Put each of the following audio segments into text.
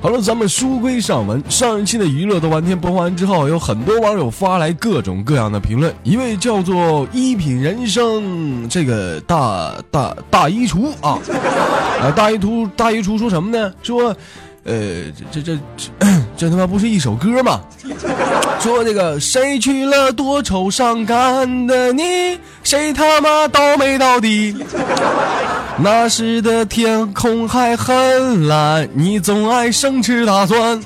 好了，咱们书归上文。上一期的娱乐豆瓣天播完之后，有很多网友发来各种各样的评论。一位叫做一品人生这个大大大衣橱啊，啊大衣橱大衣橱说什么呢？说，呃，这这这这他妈不是一首歌吗？说这个谁娶了多愁善感的你，谁他妈倒霉到底。那时的天空还很蓝，你总爱生吃大蒜。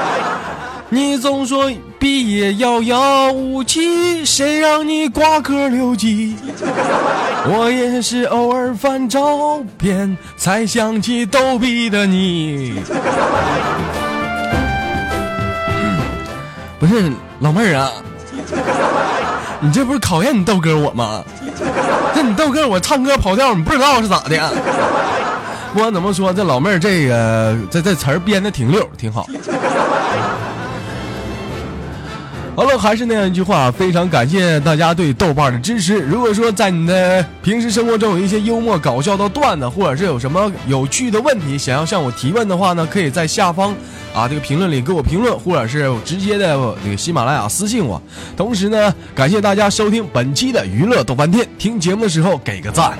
你总说毕业遥遥无期，谁让你挂科留级？我也是偶尔翻照片，才想起逗比的你。不是老妹儿啊，你这不是考验你豆哥我吗？这你豆哥我唱歌跑调，你不知道是咋的？不管怎么说，这老妹儿这个这这词儿编的挺溜，挺好。好了，还是那样一句话，非常感谢大家对豆瓣的支持。如果说在你的平时生活中有一些幽默搞笑的段子，或者是有什么有趣的问题想要向我提问的话呢，可以在下方啊这个评论里给我评论，或者是直接的那个喜马拉雅私信我。同时呢，感谢大家收听本期的娱乐豆瓣天，听节目的时候给个赞。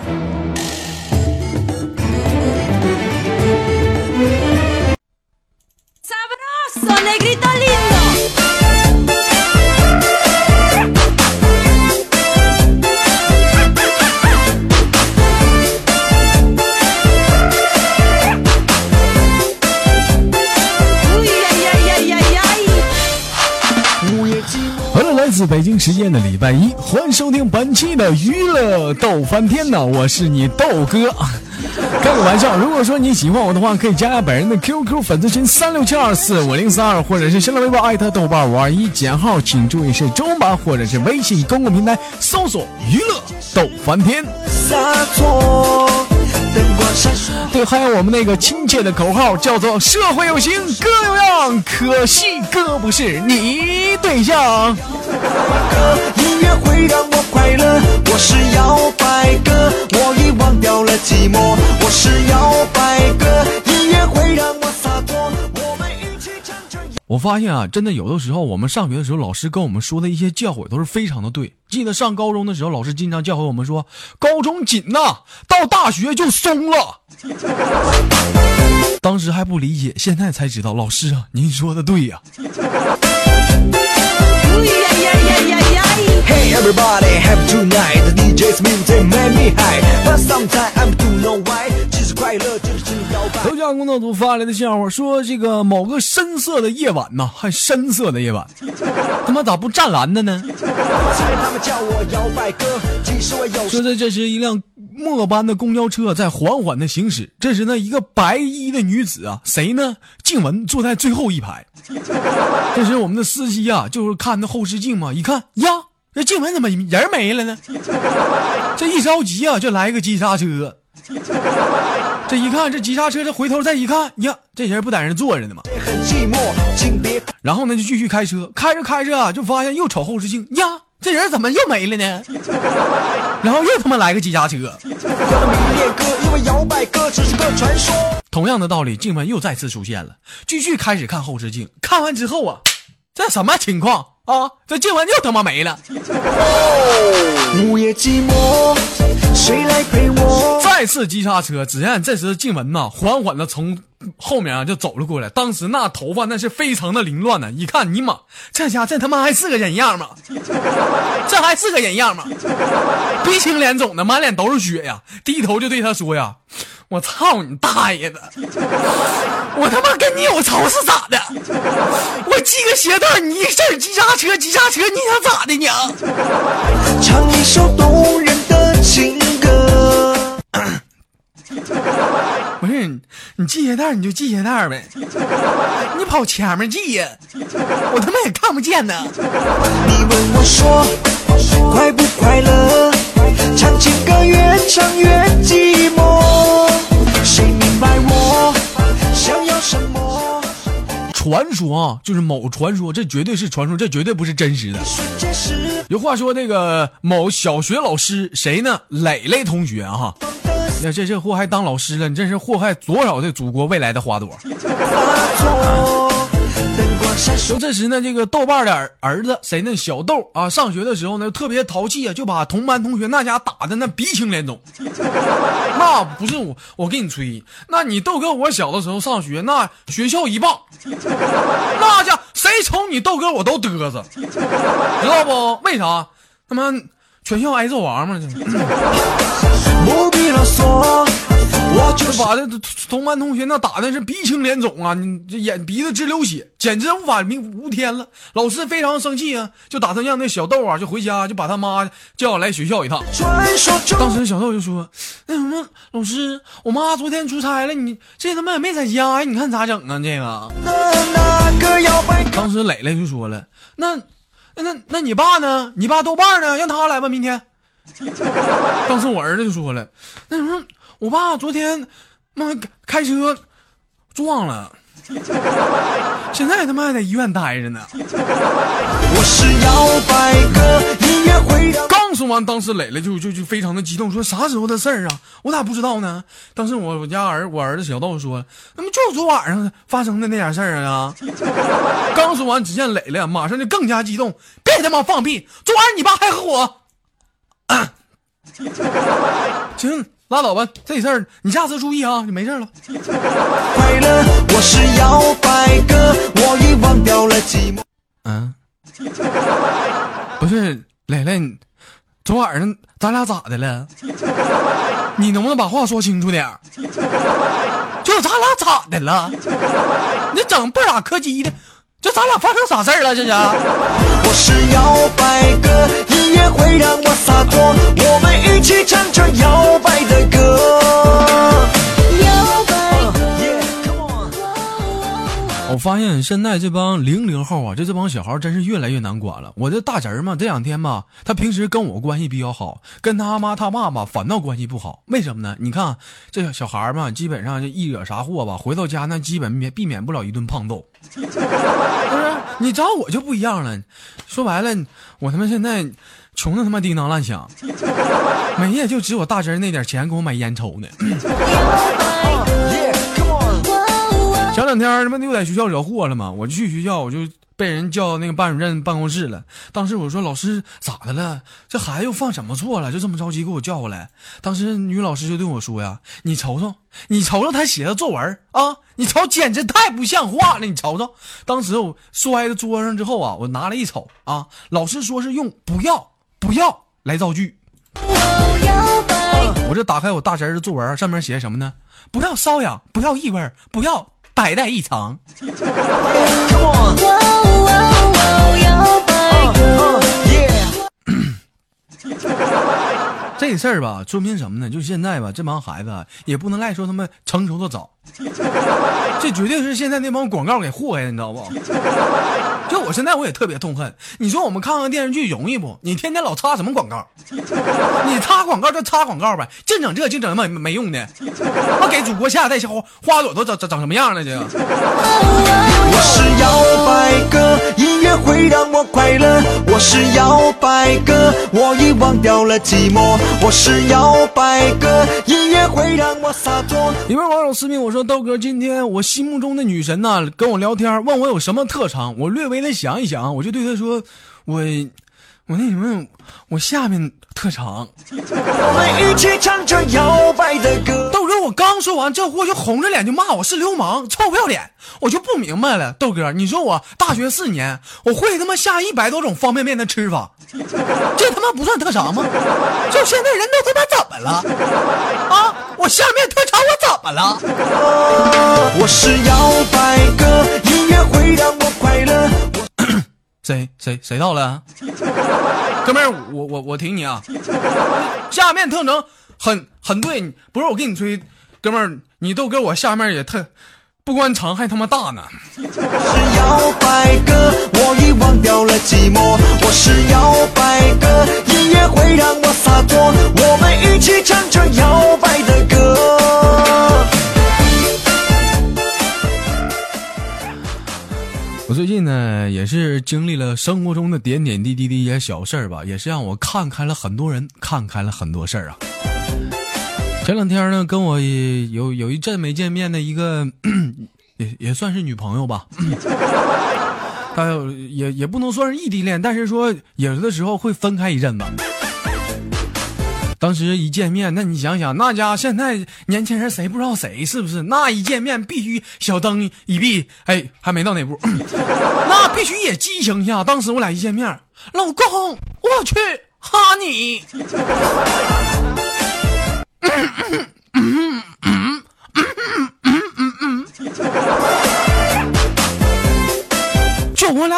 北京时间的礼拜一，欢迎收听本期的娱乐逗翻天呢，我是你豆哥。开个玩笑，如果说你喜欢我的话，可以加下本人的 QQ 粉丝群三六七二四五零三二，或者是新浪微博艾特豆瓣五二一减号，请注意是中文版，或者是微信公共平台搜索娱乐逗翻天。对，还有我们那个亲切的口号叫做“社会有型，哥有样”，可惜哥不是你对象。音乐会让我快乐，我是摇摆哥，我已忘掉了寂寞，我是摇摆哥，音乐会让我发现啊，真的有的时候我们上学的时候，老师跟我们说的一些教诲都是非常的对。记得上高中的时候，老师经常教诲我们说：“高中紧呐，到大学就松了。”当时还不理解，现在才知道，老师啊，您说的对呀、Hey 头条工作组发来的笑话说，这个某个深色的夜晚呐，还深色的夜晚，他妈咋不湛蓝的呢？说的这是一辆末班的公交车在缓缓的行驶，这时呢，一个白衣的女子啊，谁呢？静雯坐在最后一排。这时我们的司机啊，就是看那后视镜嘛，一看呀，这静雯怎么人没了呢？这一着急啊，就来个急刹车。这一看，这急刹车，这回头再一看呀，这人不在那坐着呢吗？然后呢，就继续开车，开着开着，就发现又瞅后视镜呀，这人怎么又没了呢？然后又他妈来个急刹车。同样的道理，静雯又再次出现了，继续开始看后视镜。看完之后啊，这什么情况啊？这静雯又他妈没了。午夜寂寞，谁来陪我？再次急刹车，只见这时静雯呐，缓缓的从后面啊就走了过来。当时那头发那是非常的凌乱呢，一看尼玛，这家这他妈还是个人样吗？这还是个人样吗？鼻青脸肿的，满脸都是血呀！低头就对他说呀：“我操你大爷的！我他妈跟你有仇是咋的？我系个鞋带，你一阵急刹车，急刹车，你想咋的你啊？唱一首动人的情歌。不是你，你系鞋带你就系鞋带呗，你跑前面系呀，我他妈也看不见呢。你问我说，快不快乐？唱情歌越唱越寂寞，谁明白我想要什么？传说啊，就是某传说，这绝对是传说，这绝对不是真实的。有话说，那个某小学老师谁呢？磊磊同学啊哈，那这这祸害当老师了，你这是祸害多少的祖国未来的花朵？就。这时呢，这个豆瓣的儿儿子谁呢？小豆啊，上学的时候呢特别淘气啊，就把同班同学那家打的那鼻青脸肿。那不是我，我跟你吹，那你豆哥我小的时候上学，那学校一棒，那家谁瞅你豆哥我都嘚瑟，知道不？为啥？他妈全校挨揍王嘛！不必啰嗦，我就就是把这同班同学那打的是鼻青脸肿啊，你这眼鼻子直流血，简直无法明无天了。老师非常生气啊，就打算让那小豆啊就回家，就把他妈叫来学校一趟。当时小豆就说：“那什么，老师，我妈昨天出差了，你这他妈也没在家呀，你看咋整啊？这个。的那个摇摆”歌，当时磊磊就说了：“那那那那你爸呢？你爸豆瓣呢？让他来吧，明天。”当时我儿子就说了：“那什么，我爸昨天妈开车撞了，现在他妈还在医院待着呢。”我是摇摆歌，音乐会让刚说完，当时磊磊就就就非常的激动，说啥时候的事儿啊？我咋不知道呢？当时我我家儿我儿子小豆说，那么就昨晚上发生的那点事儿啊。刚说完，只见磊磊马上就更加激动，别他妈放屁！昨晚你爸还和我，行，拉倒吧，这事儿你下次注意啊，就没事了。快乐。我是摇摆哥，我已忘掉了寂寞。嗯，不是磊磊，昨晚上咱俩咋的了？你能不能把话说清楚点儿？就咱俩咋的了？你整不咋客气的，就咱俩发生啥事儿了？这是？我是摇摆哥，音乐会让我洒脱，我们一起唱我发现现在这帮零零后啊，这这帮小孩真是越来越难管了。我这大侄儿嘛，这两天吧，他平时跟我关系比较好，跟他妈他爸吧反倒关系不好。为什么呢？你看这小孩嘛，基本上就一惹啥祸吧，回到家那基本免避免不了一顿胖揍。不是，你找我就不一样了。说白了，我他妈现在穷的他妈叮当乱响，每夜就只我大侄儿那点钱给我买烟抽呢。前两天他妈又在学校惹祸了嘛，我就去学校，我就被人叫到那个班主任办公室了。当时我说老师咋的了？这孩子又犯什么错了？就这么着急给我叫过来。当时女老师就对我说呀：“你瞅瞅，你瞅瞅他写的作文啊，你瞅简直太不像话了！你瞅瞅。”当时我摔在桌上之后啊，我拿了一瞅啊，老师说是用不要不要来造句。我这打开我大侄儿的作文，上面写什么呢？不要瘙痒，不要异味，不要百代异常。这事儿吧，说明什么呢？就现在吧，这帮孩子也不能赖说他们成熟的早，这绝对是现在那帮广告给祸害的，你知道不？就我现在我也特别痛恨。你说我们看看电视剧容易不？你天天老插什么广告？你插广告就插广告呗，净整这净整没没用的，那给祖国下代花花朵都长长长什么样了？这个我是摇摆哥，音乐会让我快乐。我是摇摆哥，我已忘掉了寂寞。我是摇摆哥，音乐会让我洒脱。一位网友私信我说：“豆哥，今天我心目中的女神呢、跟我聊天，问我有什么特长。我略微的想一想，我就对他说，我我那什么，我下面特长。我们一起唱着摇摆的歌。豆哥，我刚说完，这货就红着脸就骂我是流氓，臭不要脸，我就不明白了。豆哥，你说我大学四年，我会他妈下一百多种方便面的吃法，这他妈不算特长吗？就现在人都他妈怎么了？啊，我下面特长我怎么了？我是摇摆哥，音乐会让我快乐。谁谁谁到了？哥们儿，我我我挺你啊！下面特征很很对，不是我跟你吹，哥们儿，你豆哥我下面也特不光长还他妈大呢。我是摇摆哥，我已忘掉了寂寞。我是摇摆哥，音乐会让我洒脱。我们一起唱着摇摆的歌。我最近呢，也是经历了生活中的点点滴滴的一些小事儿吧，也是让我看开了很多人，看开了很多事儿啊。前两天呢，跟我有有一阵没见面的一个，也也算是女朋友吧，还有也也不能算是异地恋，但是说有的时候会分开一阵子。当时一见面，那你想想，那家现在年轻人谁不知道谁是不是？那一见面必须小灯一闭，哎，还没到那步，那必须也激情一下。当时我俩一见面，老公，我去哈你。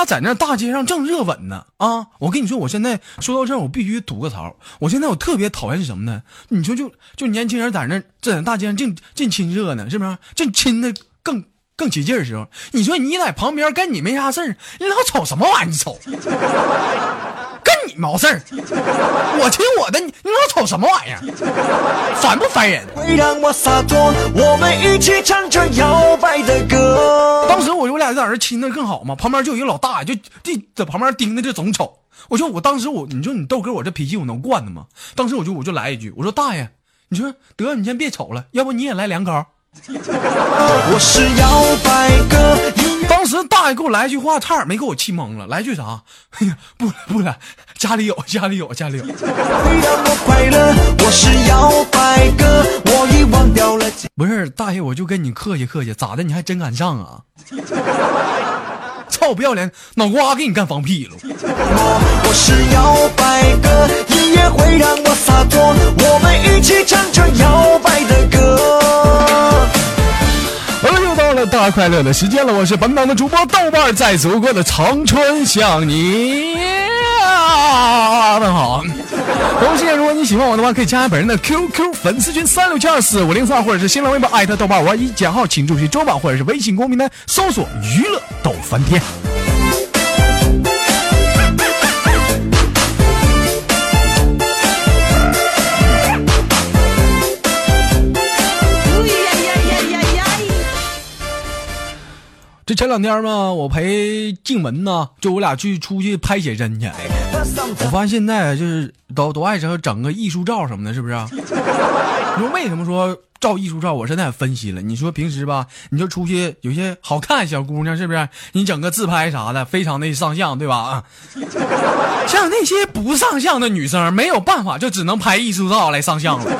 他在那大街上正热吻呢啊！我跟你说，我现在说到这儿，我必须吐个槽。我现在我特别讨厌是什么呢？你说就就年轻人在那在大街上净净亲热呢，是不是？正亲的更更起劲的时候，你说你在旁边跟你没啥事儿，你老瞅什么玩意儿？你瞅，毛事儿？我亲我的，你你老瞅什么玩意儿？烦不烦人？会让我洒脱，我们一起唱着摇摆的歌。当时我我俩在那亲的更好嘛，旁边就有一个老大爷，就就在旁边盯着这总瞅。我说我当时我，你说你豆哥我这脾气我能惯的吗？当时我就我就来一句，我说大爷，你说得你先别瞅了，要不你也来两口。我是摇摆哥，时大爷给我来一句话，差点没给我气懵了，来句啥？哎呀，不了不了，家里有家里有家里有。会让我快乐。我是摇摆哥，我已忘掉了不是大爷，我就跟你客气客气，咋的？你还真敢上啊？操不要脸，脑瓜给你干放屁了！寞。我是摇摆哥，音乐会让我洒脱。我们一起唱着摇摆的歌。好了，又到了大快乐的时间了，我是本档的主播豆瓣儿，在祖国的长春向你啊问好。同时，如果你喜欢我的话，可以加下本人的 QQ 粉丝群三六七二四五零三，或者是新浪微博艾特豆瓣五二一，减号请注意周榜，或者是微信公屏台搜索娱乐豆翻天。这前两天嘛，我陪静雯呢，就我俩去出去拍写真去。我发现现在就是都都爱整整个艺术照什么的，是不是？你说为什么说照艺术照？我现在也分析了。你说平时吧，你就出去有些好看小姑娘，是不是？你整个自拍啥的，非常的上相，对吧？像那些不上相的女生，没有办法，就只能拍艺术照来上相了。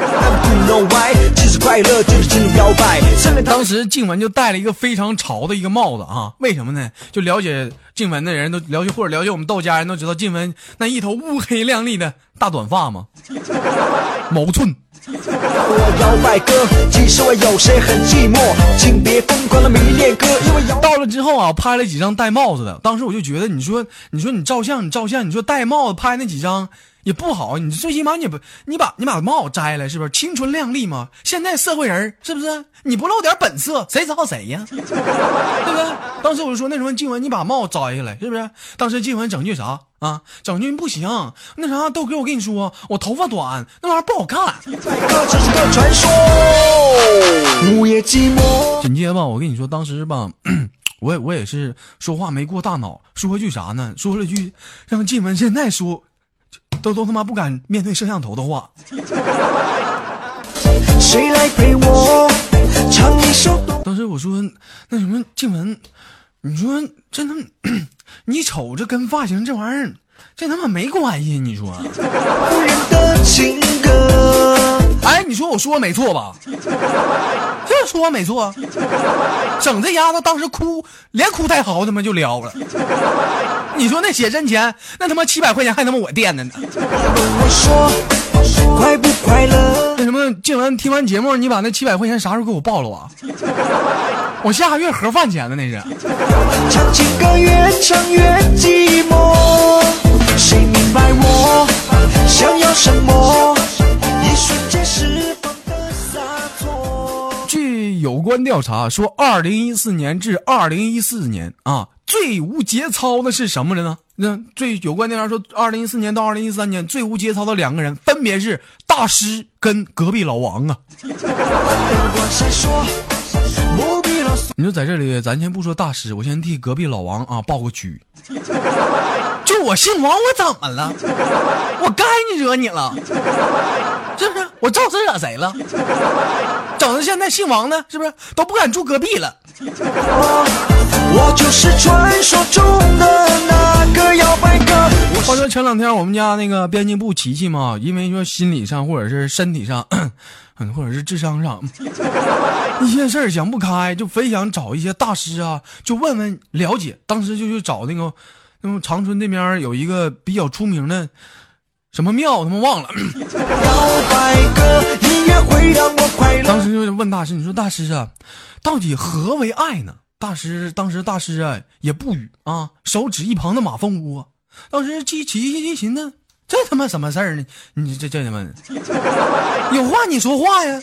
当时静雯就戴了一个非常潮的一个帽子啊，为什么呢？就了解静雯的人都了解，或者了解我们道家人都知道，静雯那一头乌黑亮丽的大短发嘛，毛寸。我摇摆哥，其实我有时很寂寞，请别疯狂的迷恋哥，因为到了之后啊，拍了几张戴帽子的，当时我就觉得，你说，你说你照相，你照相，你说戴帽子拍那几张也不好，你最起码你不，你把你把帽摘了，是不是青春靓丽嘛？现在社会人是不是？你不露点本色，谁知道谁呀？对不对？当时我就说那什么，静雯，你把帽子摘下来，是不是？当时静雯整句啥啊？整军不行，那啥，豆哥，我跟你说，我头发短，那玩意儿不好看。摆哥只是个传说。午夜寂寞，紧接着吧，我跟你说，当时吧，我也我也是说话没过大脑，说了句啥呢？说了句让静雯现在说都都他妈不敢面对摄像头的话。谁来陪我唱一首？当时我说那什么静雯，你说真的你瞅着跟发型这玩意儿，这他妈没关系，你说？哎，你说我说没错吧？这说没错，整这丫头当时哭，连哭带嚎他妈就撩了。你说那写真钱，那他妈七百块钱还他妈我垫的呢。静文听完节目，你把那七百块钱啥时候给我报了啊？我下个月盒饭钱呢，那是。唱情歌越唱越寂寞，谁明白我想要什么？一瞬间释放的洒脱。据有关调查说，二零一四年至二零一四年啊，最无节操的是什么人呢？那最有关调查说，二零一四年到二零一三年最无节操的两个人，分别是大师跟隔壁老王啊。你说在这里，咱先不说大师，我先替隔壁老王啊报个屈。就我姓王，我怎么了？我该你惹你了，是不是？我招谁惹谁了？整的现在姓王的，是不是都不敢住隔壁了？我就是传说中的那个摇摆哥。话说前两天我们家那个编辑部琪琪嘛，因为说心理上或者是身体上，嗯，或者是智商上一些事儿想不开，就非想找一些大师啊，就问问了解。当时就去找那个，那么长春那边有一个比较出名的什么庙，他妈忘了。当时就问大师，你说大师啊，到底何为爱呢？大师当时大师啊也不语啊，手指一旁的马蜂窝。当时琪琪一寻思，这他妈什么事儿呢？你这这他妈有话你说话呀，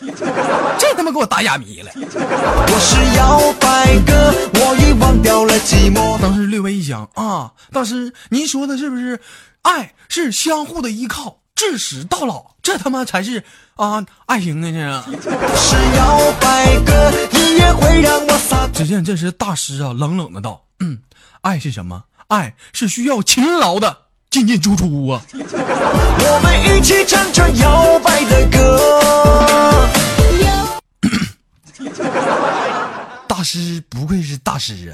这他妈给我打哑谜了。我是摇摆哥，我已忘掉了寂寞。当时略微一想啊，大师您说的是不是爱是相互的依靠，至死到老，这他妈才是啊爱情呢？这是。是摇摆哥，音乐会让我洒脱。只见这时大师啊冷冷的道：“嗯，爱是什么？爱是需要勤劳的进进出出啊。我们一起唱着摇摆的歌。大师不愧是大师啊，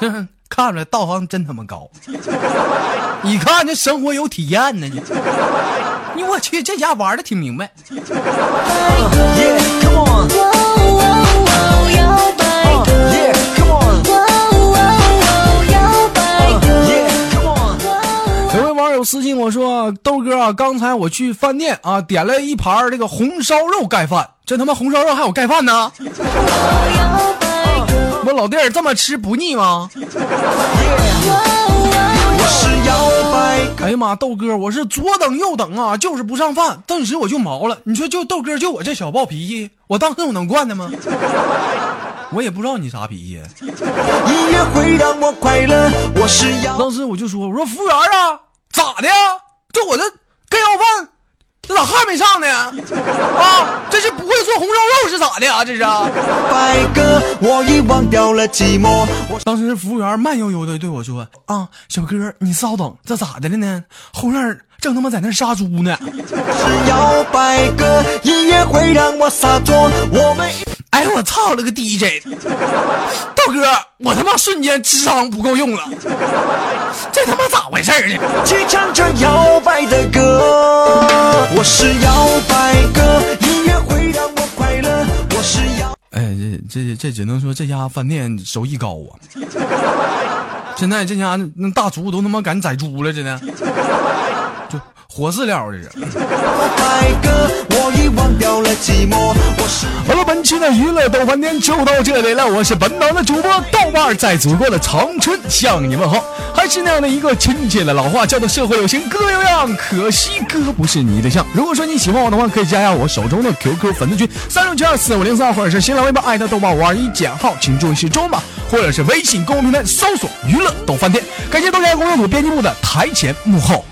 看出来道行真他妈高。你看这生活有体验呢，你我去这家玩的挺明白。友私信我说：“豆哥啊，刚才我去饭店啊，点了一盘这个红烧肉盖饭，这他妈红烧肉还有盖饭呢？我老弟儿这么吃不腻吗？”我是摇摆。哎呀妈，豆哥，我是左等右等啊，就是不上饭，顿时我就毛了。你说就豆哥，就我这小暴脾气，我当时我能惯的吗？我也不知道你啥脾气。音乐会让我快乐。我是要。当时我就说，我说服务员啊，咋的呀？这我这盖要饭，这咋还没上呢？啊，这是不会做红烧肉是咋的啊？这是。白哥，我已忘掉了寂寞。我当时服务员慢悠悠的对我说：“啊，小哥，你稍等，这咋的了呢？后院正他妈在那杀猪呢。”是摇摆哥，音乐会让我洒脱。我们一哎，我操了个 DJ！道哥，我他妈瞬间智商不够用了，这他妈咋回事儿呢？去唱着摇摆的歌。我是摇摆哥，音乐会让我快乐。我是摇。哎，这这这只能说这家饭店手艺高啊！现在这家那大厨都他妈敢宰猪了，真的，就活饲料这是。好了，本期的娱乐逗翻天就到这里了，我是本档的主播豆瓣，在祖国的长春向你问好，还是那样的一个亲切的老话，叫做社会有情哥有样，可惜哥不是你对象。如果说你喜欢我的话，可以加下我手中的 QQ 粉丝群三六七二四五零三，或者是新浪微博艾特豆瓣五二一减号，请注意是中码，或者是微信公众平台搜索娱乐逗翻天。感谢豆家公众组编辑部的台前幕后